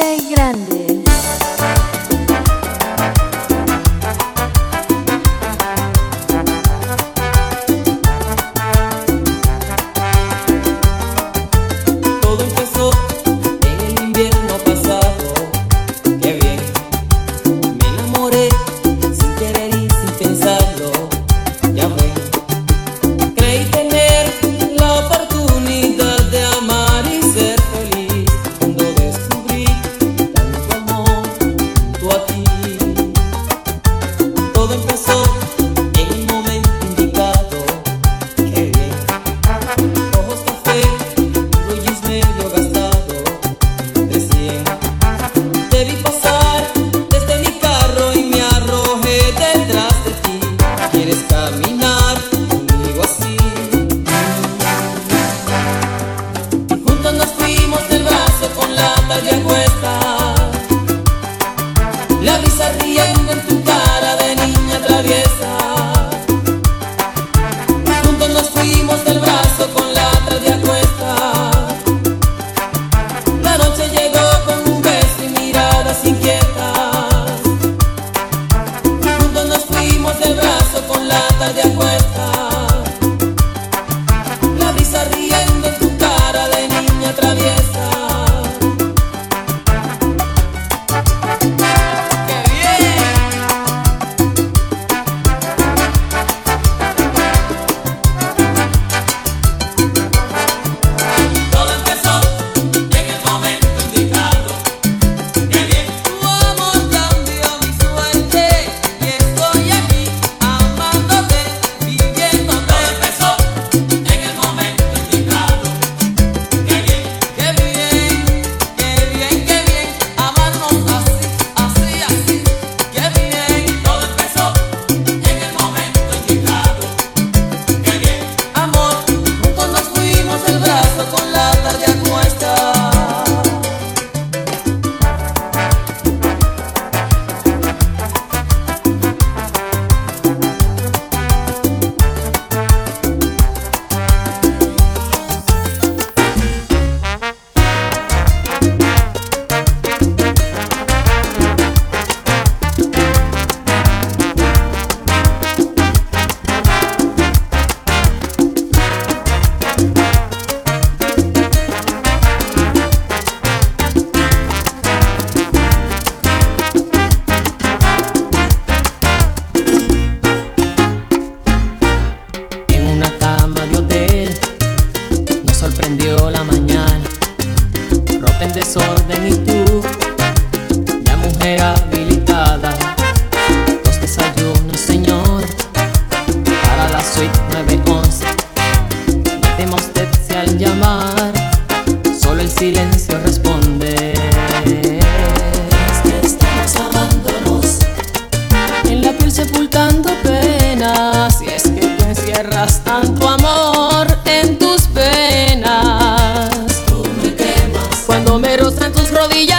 Grande. Rodillas,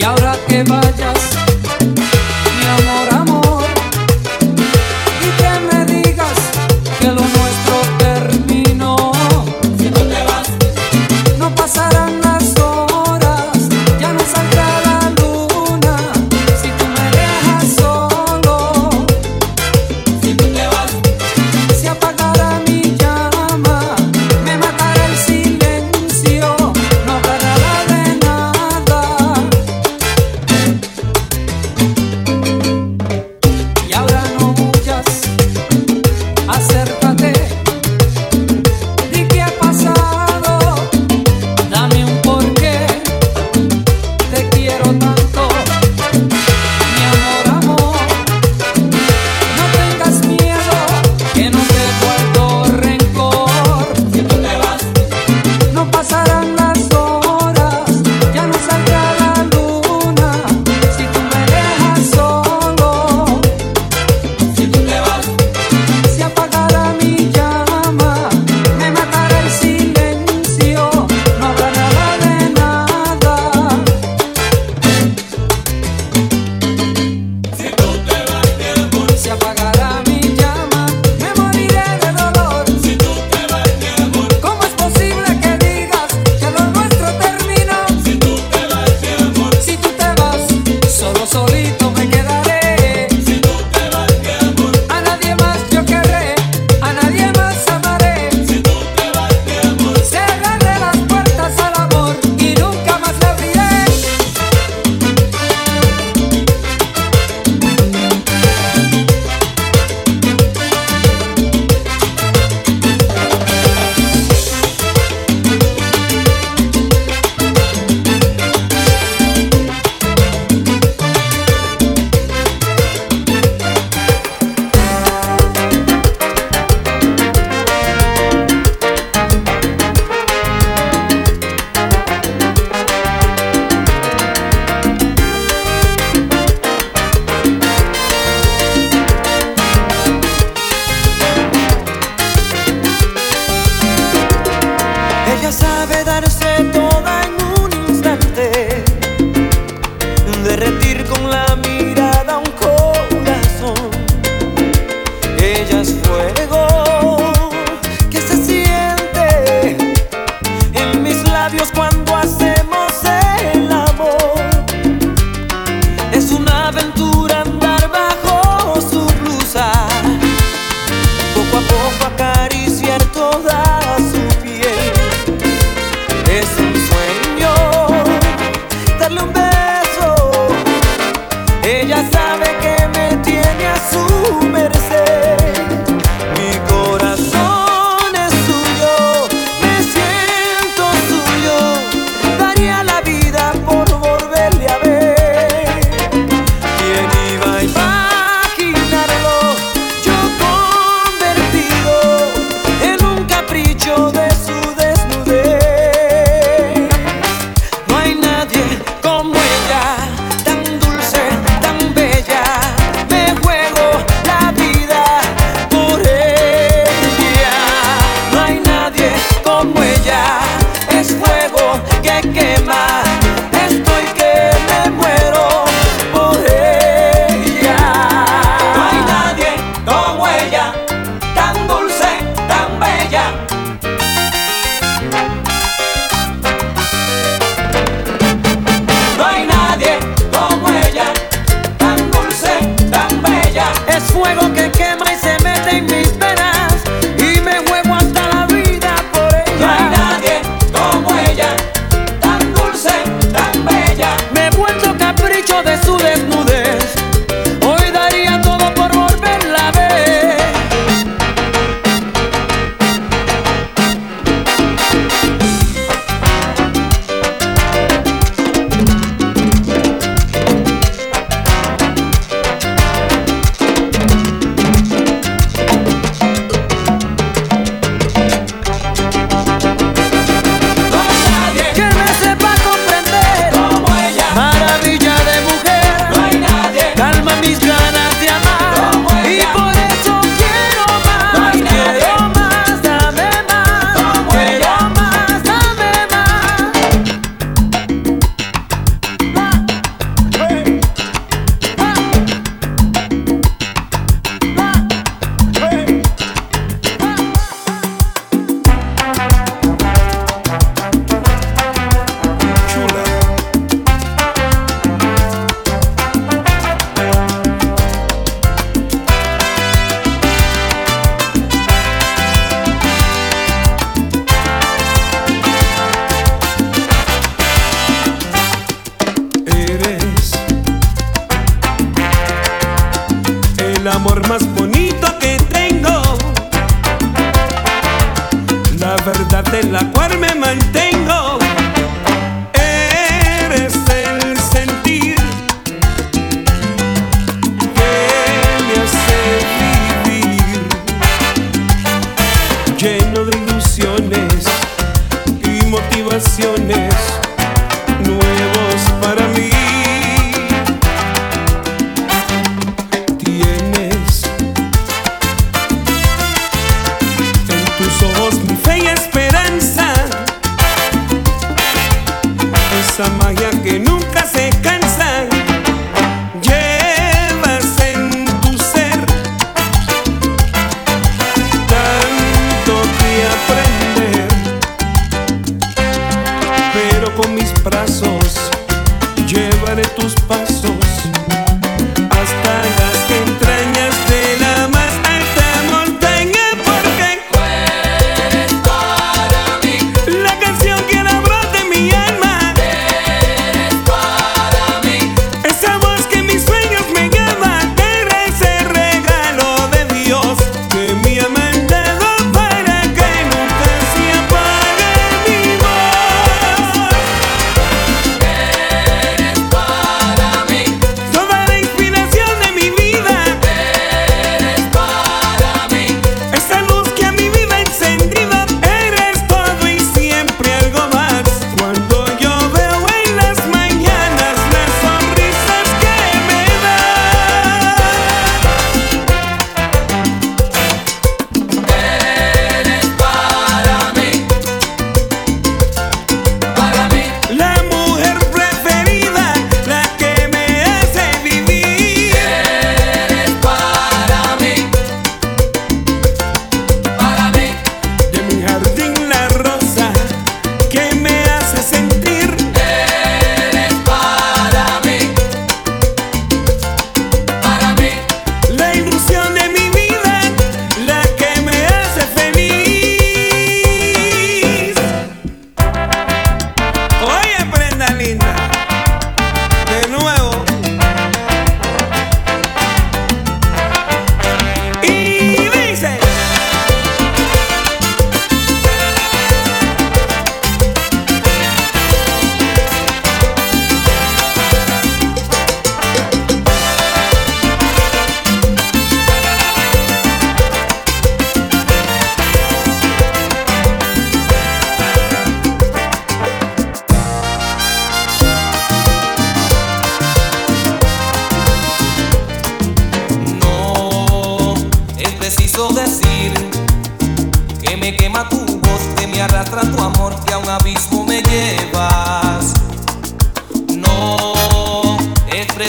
y ahora que vayas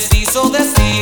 preciso decir